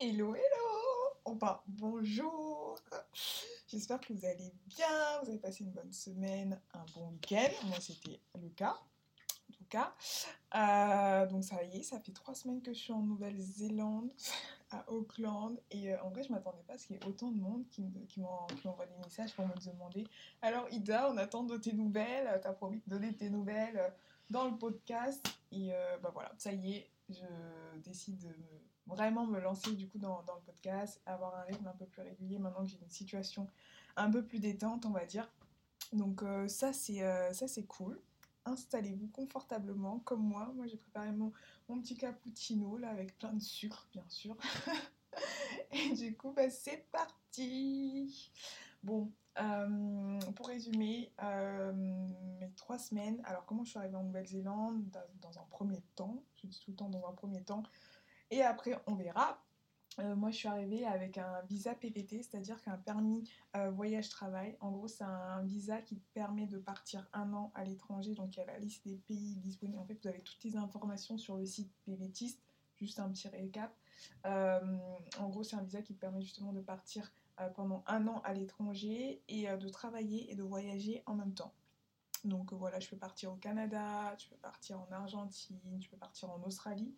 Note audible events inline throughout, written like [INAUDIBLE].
Hello, hello. Enfin, bonjour. J'espère que vous allez bien, vous avez passé une bonne semaine, un bon week-end. Moi, c'était le cas. En tout cas, Euh, donc ça y est, ça fait trois semaines que je suis en Nouvelle-Zélande, [LAUGHS] à Auckland, et euh, en vrai je m'attendais pas à ce qu'il y ait autant de monde qui me- qui m'en- qui m'envoie des messages pour me demander. Alors Ida, on attend de tes nouvelles, t'as promis de donner tes nouvelles euh, dans le podcast, et bah voilà, ça y est, je décide de me- vraiment me lancer du coup dans, le podcast, avoir un rythme un peu plus régulier maintenant que j'ai une situation un peu plus détente, on va dire. Donc euh, ça c'est euh, ça c'est cool. Installez-vous confortablement comme moi. Moi j'ai préparé mon, petit cappuccino là avec plein de sucre bien sûr. [LAUGHS] Et du coup bah, c'est parti. Bon, euh, pour résumer mes trois semaines. Alors comment je suis arrivée en Nouvelle-Zélande? Dans, dans un premier temps. Je dis tout le temps dans un premier temps. Et après on verra. Euh, moi, je suis arrivée avec un visa PVT, c'est-à-dire qu'un permis euh, voyage-travail. En gros, c'est un visa qui permet de partir un an à l'étranger. Donc, il y a la liste des pays disponibles. En fait, vous avez toutes les informations sur le site PVTiste. Juste un petit récap. Euh, en gros, c'est un visa qui permet justement de partir pendant un an à l'étranger et de travailler et de voyager en même temps. Donc voilà, je peux partir au Canada, tu peux partir en Argentine, tu peux partir en Australie.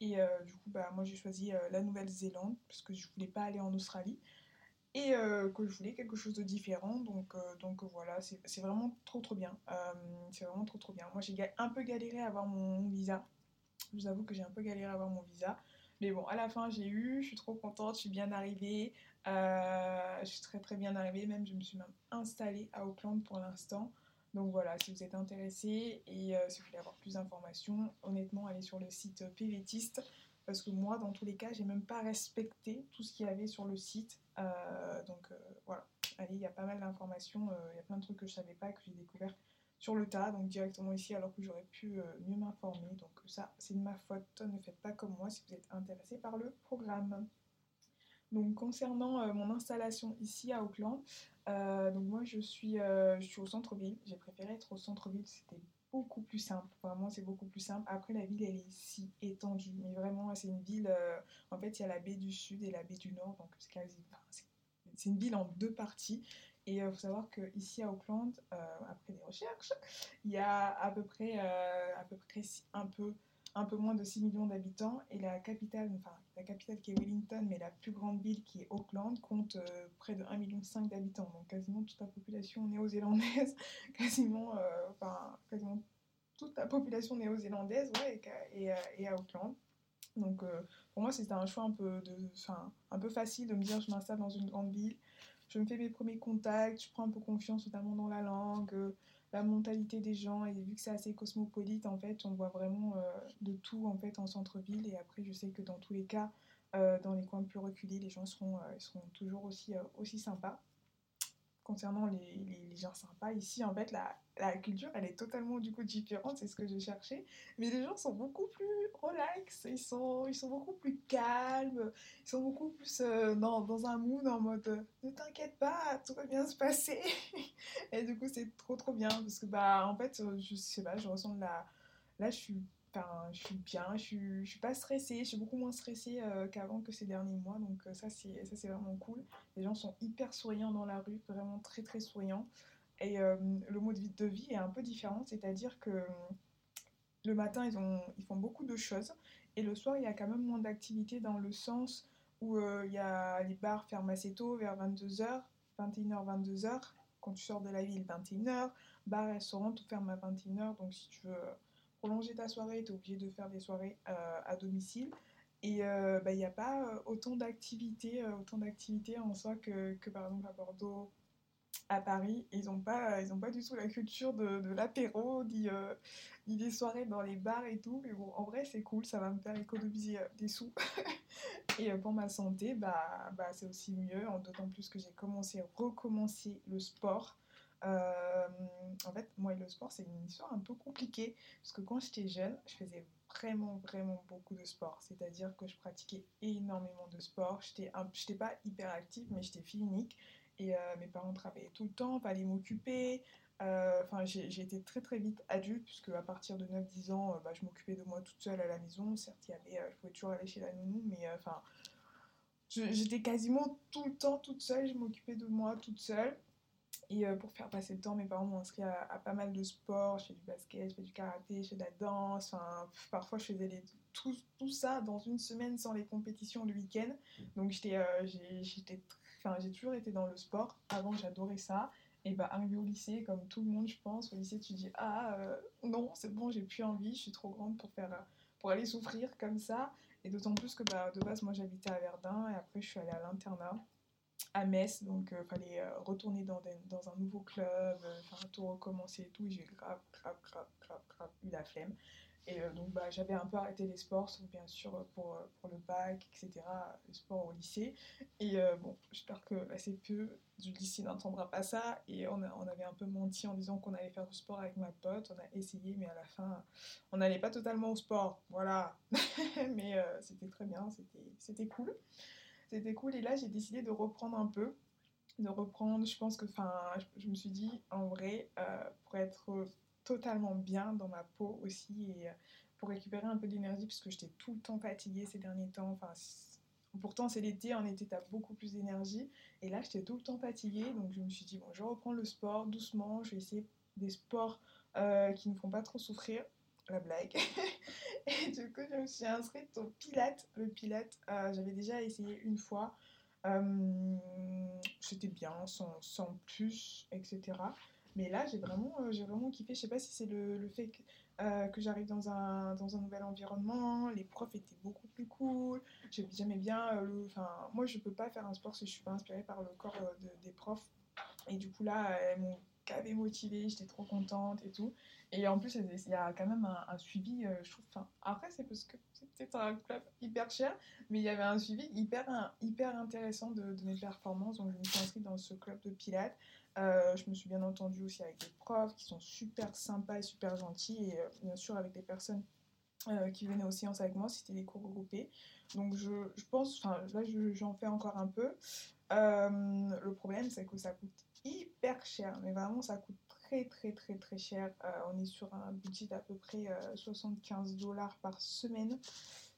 Et euh, du coup, bah, moi j'ai choisi euh, la Nouvelle-Zélande parce que je voulais pas aller en Australie et euh, que je voulais quelque chose de différent. Donc, donc voilà, c'est vraiment trop trop bien. C'est vraiment trop trop bien. Moi j'ai un peu galéré à avoir mon, visa. Je vous avoue que j'ai un peu galéré à avoir mon visa. Mais bon, à la fin j'ai eu, je suis trop contente, je suis bien arrivée. Je suis très très bien arrivée, même je me suis même installée à Auckland pour l'instant. Donc voilà, si vous êtes intéressé et euh, si vous voulez avoir plus d'informations, honnêtement, allez sur le site PVTiste. Parce que moi, dans tous les cas, j'ai même pas respecté tout ce qu'il y avait sur le site. Euh, donc euh, voilà, allez, il y a pas mal d'informations, euh, il y a plein de trucs que je savais pas, que j'ai découvert sur le tas, donc directement ici, alors que j'aurais pu euh, mieux m'informer. Donc ça, c'est de ma faute, ne faites pas comme moi si vous êtes intéressé par le programme. Donc concernant euh, mon installation ici à Auckland, euh, donc moi je suis, euh, je suis au centre-ville. J'ai préféré être au centre-ville, c'était beaucoup plus simple. Vraiment, c'est beaucoup plus simple. Après, la ville, elle est ici étendue, mais vraiment, c'est une ville. en fait, il y a la baie du Sud et la baie du Nord, donc c'est quasi. c'est une ville en deux parties. Et il faut savoir qu'ici à Auckland, après des recherches, [LAUGHS] il y a à peu près, à peu près si- un peu un peu moins de 6 millions d'habitants et la capitale, enfin la capitale qui est Wellington, mais la plus grande ville qui est Auckland compte euh, près de 1,5 million d'habitants, donc quasiment toute la population néo-zélandaise, [LAUGHS] quasiment, euh, quasiment toute la population néo-zélandaise, ouais, et à Auckland. Donc euh, pour moi c'était un choix un peu, un peu facile de me dire je m'installe dans une grande ville, je me fais mes premiers contacts, je prends un peu confiance notamment dans la langue, la mentalité des gens et vu que c'est assez cosmopolite en fait on voit vraiment euh, de tout en fait en centre-ville. Et après je sais que dans tous les cas euh, dans les coins plus reculés les gens seront, euh, seront toujours aussi sympas concernant les, les- gens sympas ici en fait la, la culture elle est totalement du coup différente c'est ce que je cherchais mais les gens sont beaucoup plus relax ils sont, ils sont beaucoup plus calmes ils sont beaucoup plus euh, dans, dans un mood en mode euh, ne t'inquiète pas tout va bien se passer [LAUGHS] et du coup, c'est trop trop bien parce que, bah, en fait, euh, je sais pas, je ressens de la. Là, je suis, je suis bien, je suis, je suis pas stressée, je suis beaucoup moins stressée euh, qu'avant que ces derniers mois, donc euh, ça, c'est ça, c'est vraiment cool. Les gens sont hyper souriants dans la rue, vraiment très très souriants. Et euh, le mode de vie est un peu différent, c'est-à-dire que le matin, ils, ont, ils font beaucoup de choses et le soir, il y a quand même moins d'activités dans le sens où il y a les bars ferment assez tôt, vers 22h, 21h, 22h quand tu sors de la ville, 21h. Bar, restaurant, tout ferme à 21h. Donc, si tu veux prolonger ta soirée, tu es obligé de faire des soirées euh, à domicile. Et euh, bah, il n'y a pas euh, autant d'activités euh, autant d'activités en soi que, que par exemple à Bordeaux, à Paris. Ils n'ont pas, pas du tout la culture de, l'apéro, ni, euh, des soirées dans les bars et tout. Mais bon, en vrai, c'est cool, ça va me faire économiser euh, des sous. [LAUGHS] Et euh, pour ma santé, bah, bah, c'est aussi mieux, d'autant plus que j'ai commencé, recommencé le sport. Euh, en fait, moi et le sport, c'est une histoire un peu compliquée, parce que quand j'étais jeune, je faisais vraiment, vraiment beaucoup de sport. C'est-à-dire que je pratiquais énormément de sport. J'étais j'étais pas hyper active, mais j'étais fille unique. Et euh, mes parents travaillaient tout le temps, fallait m'occuper. Euh, Enfin, j'ai été très très vite adulte, puisque à partir de 9-10 ans, bah, je m'occupais de moi toute seule à la maison. Certes, il y avait, je pouvais toujours aller chez la nounou, mais enfin, j'étais quasiment tout le temps toute seule, je m'occupais de moi toute seule. Et euh, pour faire passer le temps, mes parents m'ont inscrit à, pas mal de sports. Je fais du basket, je fais du karaté, je fais de la danse. Enfin, parfois, je faisais tout, ça dans une semaine sans les compétitions le week-end. Donc, j'étais, euh, j'ai, toujours été dans le sport. Avant, j'adorais ça. Et bah, arrivé au lycée, comme tout le monde, je pense, au lycée, tu dis Ah, euh, non, c'est bon, j'ai plus envie, je suis trop grande pour, faire, pour aller souffrir comme ça. Et d'autant plus que bah, de base, moi, j'habitais à Verdun et après, je suis allée à l'internat à Metz, donc euh, fallait euh, retourner dans, dans, un nouveau club, euh, enfin tout recommencer et tout, j'ai grave, grave, grave, grave, grave eu la flemme. Et donc bah, j'avais un peu arrêté les sports, sauf bien sûr pour, pour le bac, etc., le sport au lycée. Et bon, j'espère que assez peu du lycée n'entendra pas ça. Et on, on avait un peu menti en disant qu'on allait faire du sport avec ma pote, on a essayé, mais à la fin, on n'allait pas totalement au sport, voilà. [LAUGHS] mais c'était très bien, c'était cool c'était cool. Et là, j'ai décidé de reprendre un peu. De reprendre, je pense que, enfin, je, me suis dit, en vrai, euh, pour être totalement bien dans ma peau aussi et euh, pour récupérer un peu d'énergie, puisque j'étais tout le temps fatiguée ces derniers temps. Enfin, pourtant, c'est l'été, en été, t'as beaucoup plus d'énergie. Et là, j'étais tout le temps fatiguée. Donc, je me suis dit, bon, je reprends le sport doucement. Je vais essayer des sports euh, qui ne font pas trop souffrir la blague. [LAUGHS] et du coup, je me suis inscrite au Pilate. Le Pilate, euh, j'avais déjà essayé une fois. Euh, c'était bien, sans, sans, plus, etc. Mais là, j'ai vraiment, euh, vraiment kiffé. Je sais pas si c'est le, le, fait que, que j'arrive dans un, dans un nouvel environnement. Les profs étaient beaucoup plus cool. J'aimais bien moi, je peux pas faire un sport si je suis pas inspirée par le corps des profs. Et du coup, là, elles m'ont avait motivée, j'étais trop contente et tout. Et en plus, il y a quand même un, suivi, euh, je trouve. Enfin, après, c'est parce que c'était un club hyper cher, mais il y avait un suivi hyper, hyper intéressant de, mes performances. Donc, je me suis inscrite dans ce club de pilates. Euh, je me suis bien entendue aussi avec des profs qui sont super sympas et super gentils. Et euh, bien sûr, avec des personnes qui venaient aux séances avec moi, c'était des cours groupés. Donc, je, je pense, enfin, là, j'en fais encore un peu. le problème, c'est que ça coûte hyper cher, mais vraiment ça coûte très très très très cher. Euh, on est sur un budget d'à peu près 75 euh, dollars par semaine.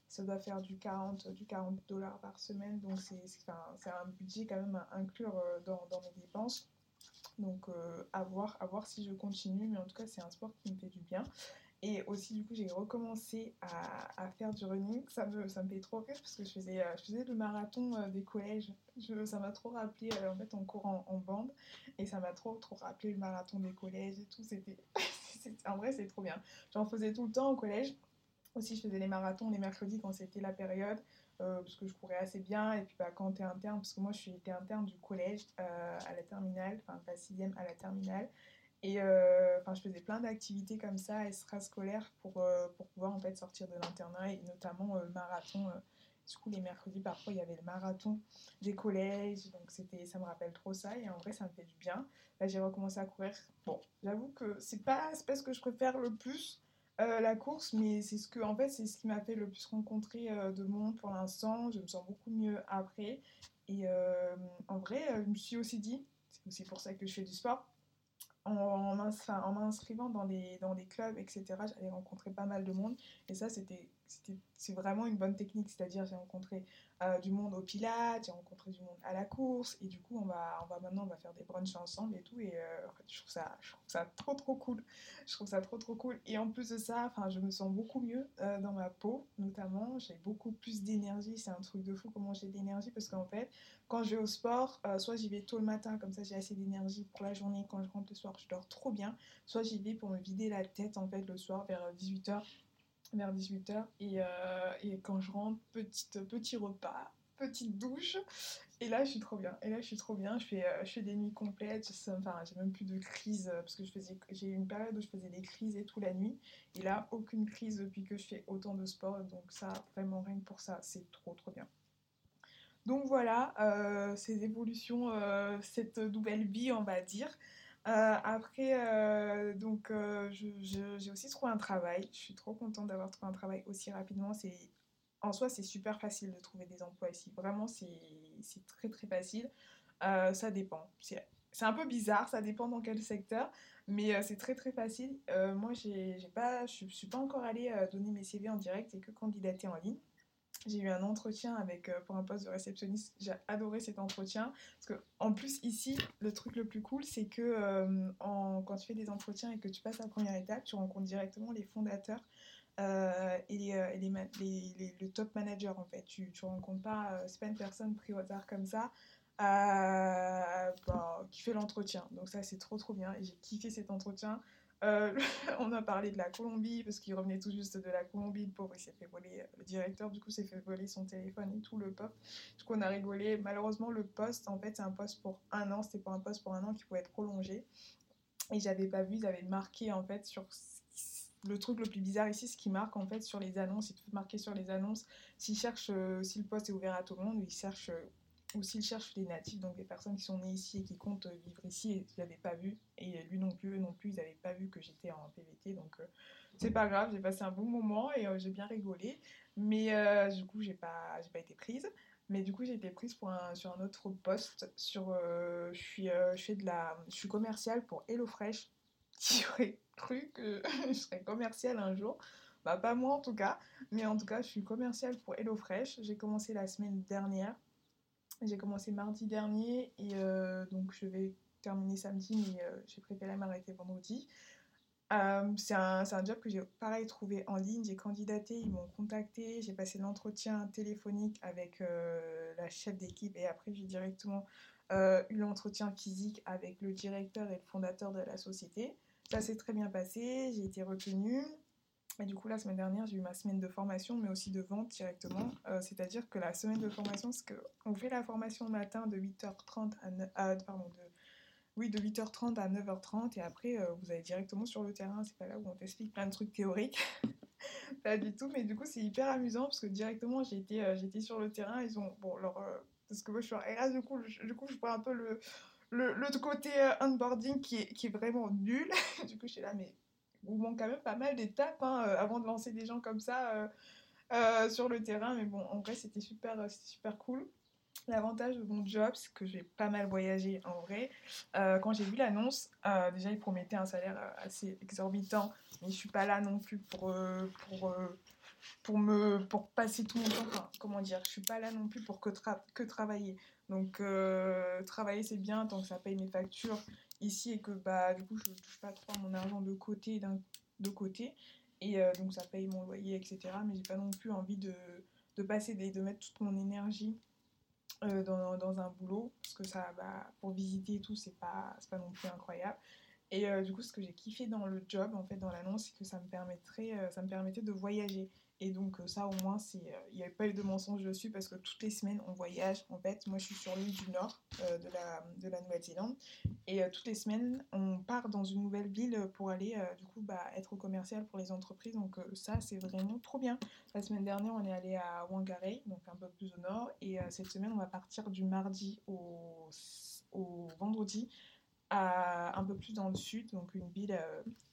Ça doit faire du 40, du 40 dollars par semaine, donc c'est un budget quand même à inclure euh, dans, dans mes dépenses. Donc à, voir, à voir si je continue, mais en tout cas c'est un sport qui me fait du bien. Et aussi, du coup, j'ai recommencé à, à, faire du running. Ça me, ça me fait trop rire parce que je faisais, euh, je faisais le marathon euh, des collèges. Ça m'a trop rappelé, euh, en fait, en cours en, bande. Et ça m'a trop, trop rappelé le marathon des collèges et tout. [LAUGHS] C'était, en vrai, c'est trop bien. J'en faisais tout le temps au collège. Aussi, je faisais les marathons les mercredis quand c'était la période. parce que je courais assez bien. Et puis, bah, quand t'es interne, parce que moi, je suis été interne du collège à la terminale, enfin, pas sixième à la terminale. Et euh, enfin, je faisais plein d'activités comme ça, extrascolaires, pour, euh, pour pouvoir en fait sortir de l'internat, et notamment euh, marathon. du coup, les mercredis, parfois, il y avait le marathon des collèges, donc ça me rappelle trop ça, et en vrai, ça me fait du bien. Là, j'ai recommencé à courir. Bon, j'avoue que c'est pas, pas ce que je préfère le plus, la course, mais c'est ce en fait, c'est ce qui m'a fait le plus rencontrer de monde pour l'instant. Je me sens beaucoup mieux après. Et en vrai, je me suis aussi dit, c'est aussi pour ça que je fais du sport, en, m'inscrivant dans des, dans des clubs, etc., j'allais rencontrer pas mal de monde. Et ça, c'était c'est vraiment une bonne technique. C'est-à-dire, j'ai rencontré euh, du monde au Pilates, j'ai rencontré du monde à la course. Et du coup, on va, on va maintenant on va faire des brunchs ensemble et tout. Et euh, je, trouve ça, je trouve ça trop, trop cool. Je trouve ça trop, trop cool. Et en plus de ça, je me sens beaucoup mieux euh, dans ma peau, notamment. J'ai beaucoup plus d'énergie. C'est un truc de fou comment j'ai de l'énergie. Parce qu'en fait, quand je vais au sport, soit j'y vais tôt le matin, comme ça j'ai assez d'énergie pour la journée. Quand je rentre le soir, je dors trop bien. Soit j'y vais pour me vider la tête, en fait, le soir vers 18h vers 18h. Et, euh, et, quand je rentre, petite, petit repas, petite douche. Et là, je suis trop bien. Et là, je suis trop bien. Je fais, euh, je fais des nuits complètes. Enfin, j'ai même plus de crise euh, parce que j'ai eu une période où je faisais des crises et tout la nuit. Et là, aucune crise depuis que je fais autant de sport. Donc ça, vraiment rien que pour ça, c'est trop trop bien. Donc voilà, ces évolutions, cette nouvelle vie, on va dire. Euh, après, euh, donc, euh, j'ai aussi trouvé un travail. Je suis trop contente d'avoir trouvé un travail aussi rapidement. C'est, en soi, c'est super facile de trouver des emplois ici. Vraiment, c'est très très facile. ça dépend. C'est un peu bizarre, ça dépend dans quel secteur, mais c'est très très facile. moi, j'ai pas, je suis pas encore allée donner mes CV en direct et que candidater en ligne. J'ai eu un entretien avec, euh, pour un poste de réceptionniste. J'ai adoré cet entretien. Parce que, en plus, ici, le truc le plus cool, c'est que euh, quand tu fais des entretiens et que tu passes la première étape, tu rencontres directement les fondateurs euh, et, les, le top manager, en fait. Tu ne rencontres pas, c'est pas une personne prise au hasard comme ça. Bah, qui fait l'entretien. Donc ça c'est trop trop bien. J'ai kiffé cet entretien. Euh, [LAUGHS] on a parlé de la Colombie parce qu'il revenait tout juste de la Colombie. Le pauvre, il s'est fait voler. Euh, le directeur, du coup, s'est fait voler son téléphone et tout, le pop. Du coup, on a rigolé. Malheureusement, le poste, en fait, c'est un poste pour un an. C'était pas un poste pour un an qui pouvait être prolongé. Et j'avais pas vu, ils avaient marqué, en fait, sur. Le truc le plus bizarre ici, ce qui marque en fait sur les annonces, il faut marquer sur les annonces s'ils cherchent, euh, si le poste est ouvert à tout le monde, ils cherchent ou s'il cherche des natifs, donc des personnes qui sont nées ici et qui comptent vivre ici, et je l'avais pas vu, et lui non plus, eux non plus, ils n'avaient pas vu que j'étais en PVT, donc euh, c'est pas grave, j'ai passé un bon moment et euh, j'ai bien rigolé, mais euh, du coup j'ai pas, j'ai pas été prise, mais du coup j'ai été prise pour sur un autre poste, sur, je suis, je je commerciale pour HelloFresh, [LAUGHS] qui aurait cru que [LAUGHS] je serais commerciale un jour, bah pas moi en tout cas, mais en tout cas je suis commerciale pour HelloFresh, j'ai commencé la semaine dernière, j'ai commencé mardi dernier et euh, donc je vais terminer samedi, mais euh, j'ai préféré m'arrêter vendredi. Euh, c'est un, un, job que j'ai pareil trouvé en ligne. J'ai candidaté, ils m'ont contacté, j'ai passé l'entretien téléphonique avec la chef d'équipe et après j'ai directement eu l'entretien physique avec le directeur et le fondateur de la société. Ça s'est très bien passé, j'ai été retenue. Et du coup, la semaine dernière, j'ai eu ma semaine de formation, mais aussi de vente directement. Euh, c'est-à-dire que la semaine de formation, c'est qu'on fait la formation le matin de 8h30 à, pardon, de, oui, de 8h30 à 9h30, et après, euh, vous allez directement sur le terrain. C'est pas là où on t'explique plein de trucs théoriques. [LAUGHS] pas du tout, mais du coup, c'est hyper amusant parce que directement, j'ai été, euh, sur le terrain. Ils ont, bon, alors, parce que moi, je suis en RS, du coup, je, du coup, je vois un peu le, le, le côté onboarding qui est, qui est vraiment nul. [LAUGHS] du coup, je suis là, mais où manque quand même pas mal d'étapes hein, euh, avant de lancer des gens comme ça euh, euh, sur le terrain. Mais bon, en vrai, c'était super, super cool. L'avantage de mon job, c'est que j'ai pas mal voyagé en vrai. quand j'ai vu l'annonce, déjà il promettait un salaire assez exorbitant, mais je suis pas là non plus pour, pour, pour, me, pour passer tout mon temps. comment dire, je suis pas là non plus pour que, que travailler. Donc travailler c'est bien tant que ça paye mes factures ici et que bah, du coup je touche pas trop mon argent de côté, de côté. Et euh, donc ça paye mon loyer, etc. Mais j'ai pas non plus envie de, passer, des, de mettre toute mon énergie euh, dans, dans, un boulot. Parce que ça, bah, pour visiter et tout, c'est pas, pas non plus incroyable. Et euh, du coup, ce que j'ai kiffé dans le job, en fait, dans l'annonce, c'est que ça me, permettrait, ça me permettait de voyager. Et donc euh, ça au moins, euh, il n'y avait pas eu de mensonge dessus parce que toutes les semaines on voyage. En fait, moi je suis sur l'île du nord euh, de, la, de la Nouvelle-Zélande et toutes les semaines on part dans une nouvelle ville pour aller du coup bah, être commercial pour les entreprises. Donc ça c'est vraiment trop bien. La semaine dernière on est allé à Whangarei, donc un peu plus au nord. Et cette semaine on va partir du mardi au, au vendredi un peu plus dans le sud, donc une ville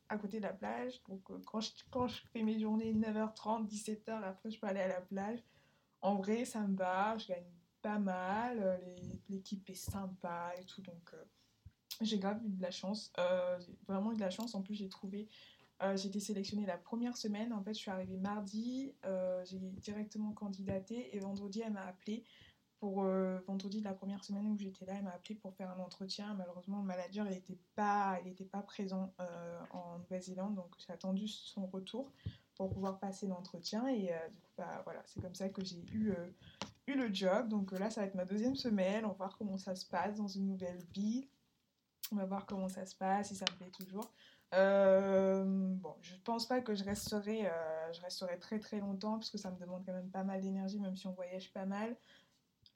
à côté de la plage. Donc euh, quand, je, quand je fais mes journées 9h30, 17h, après je peux aller à la plage. En vrai, ça me va, je gagne pas mal, euh, l'équipe est sympa et tout. Donc euh, j'ai grave eu de la chance. vraiment eu de la chance. En plus, j'ai trouvé. j'ai été sélectionnée la première semaine. En fait, je suis arrivée mardi. j'ai directement candidaté et vendredi, elle m'a appelée pour euh, vendredi de la première semaine où j'étais là, elle m'a appelé pour faire un entretien. Malheureusement, le manager n'était pas, il pas présent euh, en Nouvelle-Zélande, donc j'ai attendu son retour pour pouvoir passer l'entretien. Et euh, du coup, bah, voilà, c'est comme ça que j'ai eu, eu le job. Donc là, ça va être ma deuxième semaine. On va voir comment ça se passe dans une nouvelle ville. On va voir comment ça se passe, si ça me plaît toujours. bon, je pense pas que je resterai, je resterai très très longtemps parce que ça me demande quand même pas mal d'énergie, même si on voyage pas mal.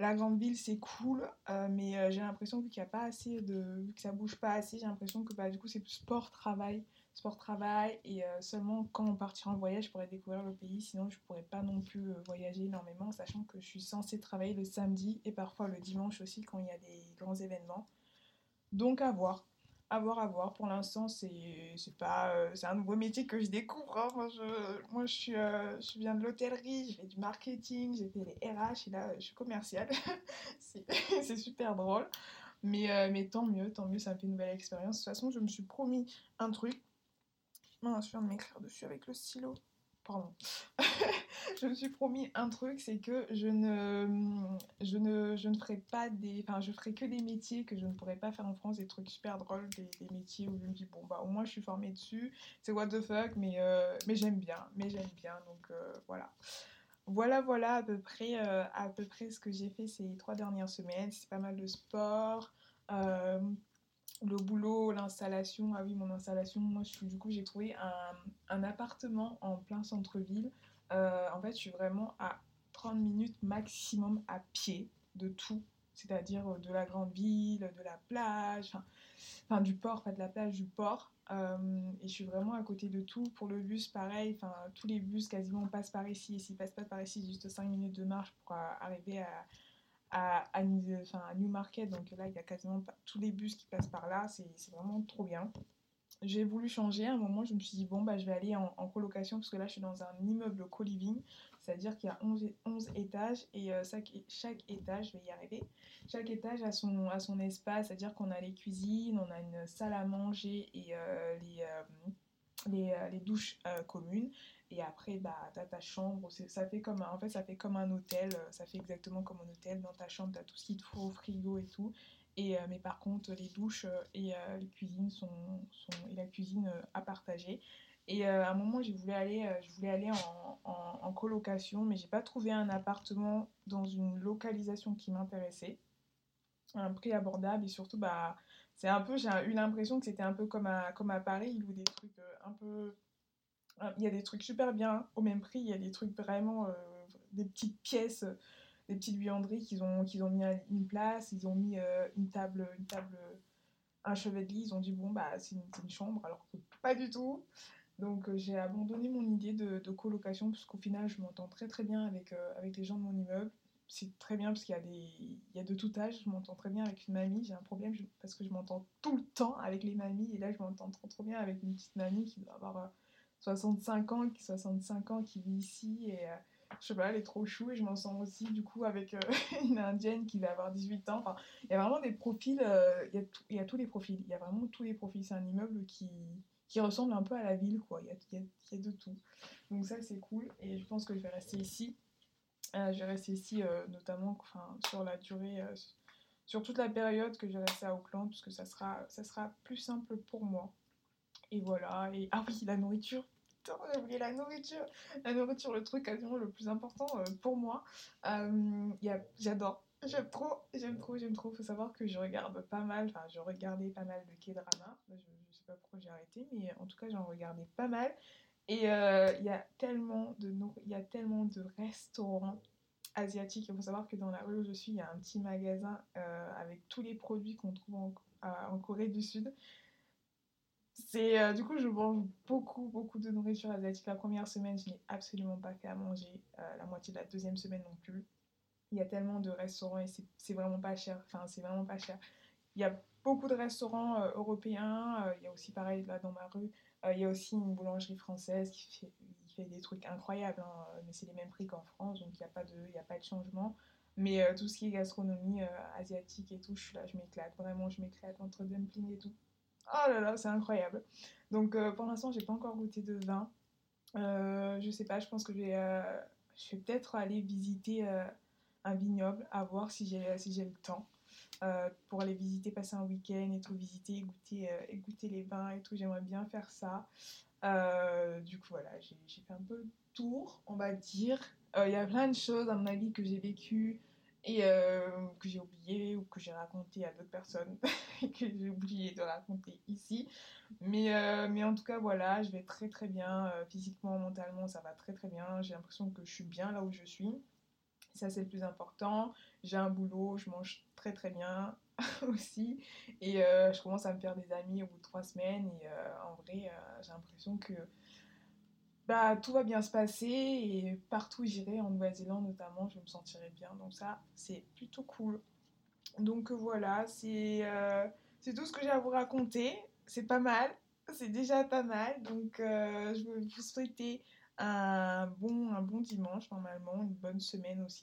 La grande ville, c'est cool, euh, mais euh, j'ai l'impression qu'il n'y a pas assez de. Vu que ça bouge pas assez, j'ai l'impression que bah, du coup, c'est sport-travail. Sport-travail, et euh, seulement quand on partira en voyage, je pourrais découvrir le pays. Sinon, je pourrais pas non plus voyager énormément, sachant que je suis censée travailler le samedi et parfois le dimanche aussi quand il y a des grands événements. Donc, à voir à voir, à voir. Pour l'instant, c'est pas euh, c'est un nouveau métier que je découvre. Hein. Moi, je, moi je, suis, euh, je viens de l'hôtellerie, j'ai fait du marketing, j'ai fait les RH et là, je suis commerciale. [LAUGHS] [LAUGHS] c'est super drôle. Mais, euh, mais tant mieux, tant mieux, ça me fait une nouvelle expérience. De toute façon, je me suis promis un truc. Je viens de m'écrire dessus avec le stylo. Pardon, [LAUGHS] je me suis promis un truc, c'est que je ne, je ne, je ne ferai pas des, enfin, je ferai que des métiers que je ne pourrais pas faire en France, des trucs super drôles, des, métiers où je me dis bon bah au moins je suis formée dessus, c'est what the fuck, mais, euh, mais j'aime bien, mais j'aime bien, donc euh, voilà. Voilà, voilà à peu près, euh, à peu près ce que j'ai fait ces trois dernières semaines. C'est pas mal de sport, le boulot, l'installation. Ah oui, mon installation, moi, je du coup, j'ai trouvé un, un, appartement en plein centre-ville. Euh, en fait, je suis vraiment à 30 minutes maximum à pied de tout. C'est-à-dire euh, de la grande ville, de la plage, enfin, du port, pas de la plage, du port. Euh, et je suis vraiment à côté de tout. Pour le bus, pareil, enfin, tous les bus quasiment passent par ici. Et s'ils passent pas par ici, juste 5 minutes de marche pour arriver à, à, à, Newmarket. Donc là, il y a quasiment tous les bus qui passent par là. C'est vraiment trop bien. J'ai voulu changer. À un moment, je me suis dit, bon, bah, je vais aller en, colocation parce que là, je suis dans un immeuble co-living. C'est-à-dire qu'il y a 11, 11, étages et euh, chaque, chaque, étage, je vais y arriver, chaque étage a son, a son espace. C'est-à-dire qu'on a les cuisines, on a une salle à manger et euh, les, euh, les, les, douches communes. Et après, bah, as ta chambre, ça fait comme, en fait, ça fait comme un hôtel, euh, ça fait exactement comme un hôtel. Dans ta chambre, tu as tout ce qu'il te faut, frigo et tout. Et, euh, mais par contre, les douches euh, et les cuisines sont, et la cuisine à partager. Et à un moment, je voulais aller, je voulais aller en, en, colocation, mais j'ai pas trouvé un appartement dans une localisation qui m'intéressait, un prix abordable et surtout, bah, c'est un peu, j'ai eu l'impression que c'était un peu comme à, comme à Paris, où des trucs un peu il y a des trucs super bien au même prix, il y a des trucs vraiment, euh, des petites pièces, des petites buanderies qu'ils ont, qu'ils ont mis une place, ils ont mis euh, une table, une table, un chevet de lit, ils ont dit bon bah c'est une, chambre, alors que pas du tout. Donc euh, j'ai abandonné mon idée de, colocation parce qu'au final je m'entends très très bien avec, avec les gens de mon immeuble. C'est très bien parce qu'il y, a des, il y a de tout âge, je m'entends très bien avec une mamie, j'ai un problème parce que je m'entends tout le temps avec les mamies et là je m'entends trop trop bien avec une petite mamie qui doit avoir 65 ans, 65 ans qui vit ici et euh, je sais pas, elle est trop chou et je m'en sens aussi du coup avec euh, [LAUGHS] une indienne qui va avoir 18 ans. Enfin, il y a vraiment des profils, euh, il, y a y a tous les profils, il y a vraiment tous les profils. C'est un immeuble qui, qui ressemble un peu à la ville, quoi. Il y a, il y a, de tout. Donc ça, c'est cool et je pense que je vais rester ici. je vais rester ici notamment sur la durée, sur toute la période que je vais rester à Auckland parce que ça sera, ça sera plus simple pour moi. Et voilà. Et ah oui, la nourriture j'ai oublié la nourriture. La nourriture, le truc quasiment le plus important euh, pour moi. Euh, J'adore. J'aime trop, j'aime trop, j'aime trop. Faut savoir que je regarde pas mal, enfin, je regardais pas mal de K-drama. Je, je, sais pas pourquoi j'ai arrêté, mais en tout cas, j'en regardais pas mal. Et euh, il y a tellement de il y a tellement de restaurants asiatiques. Il faut savoir que dans la rue où je suis, il y a un petit magasin euh, avec tous les produits qu'on trouve en Corée du Sud. C'est euh, du coup je mange beaucoup beaucoup de nourriture asiatique. La première semaine je n'ai absolument pas fait à manger. Euh, la moitié de la deuxième semaine non plus. Il y a tellement de restaurants et c'est vraiment pas cher. Enfin c'est vraiment pas cher. Il y a beaucoup de restaurants euh, européens. il y a aussi pareil là dans ma rue. il y a aussi une boulangerie française qui fait, fait des trucs incroyables. Hein, mais c'est les mêmes prix qu'en France donc il n'y a pas de il a pas de changement. Mais tout ce qui est gastronomie asiatique et tout, je suis là, je m'éclate. Vraiment, je m'éclate entre dumpling et tout. Oh là là, c'est incroyable. Donc euh, pour l'instant, j'ai pas encore goûté de vin. Euh, je sais pas, je pense que je vais, euh, peut-être aller visiter un vignoble, à voir si j'ai si le temps. pour aller visiter, passer un week-end et tout, visiter, goûter, goûter les vins et tout, j'aimerais bien faire ça. du coup, voilà, j'ai fait un peu le tour, on va dire. Il y a plein de choses, à mon avis, que j'ai vécues et euh, que j'ai oublié ou que j'ai raconté à d'autres personnes [LAUGHS] et que j'ai oublié de raconter ici. Mais, euh, mais en tout cas, voilà, je vais très très bien. Euh, physiquement, mentalement, ça va très très bien. J'ai l'impression que je suis bien là où je suis. Ça, c'est le plus important. J'ai un boulot, je mange très très bien [LAUGHS] aussi. Et je commence à me faire des amis au bout de trois semaines. Et en vrai, j'ai l'impression que bah, tout va bien se passer et partout où j'irai, en Nouvelle-Zélande notamment, je me sentirai bien. Donc ça, c'est plutôt cool. Donc voilà, c'est euh, tout ce que j'ai à vous raconter. C'est pas mal, [LAUGHS] c'est déjà pas mal. Donc euh, je veux vous souhaiter un bon, un bon dimanche normalement, une bonne semaine aussi.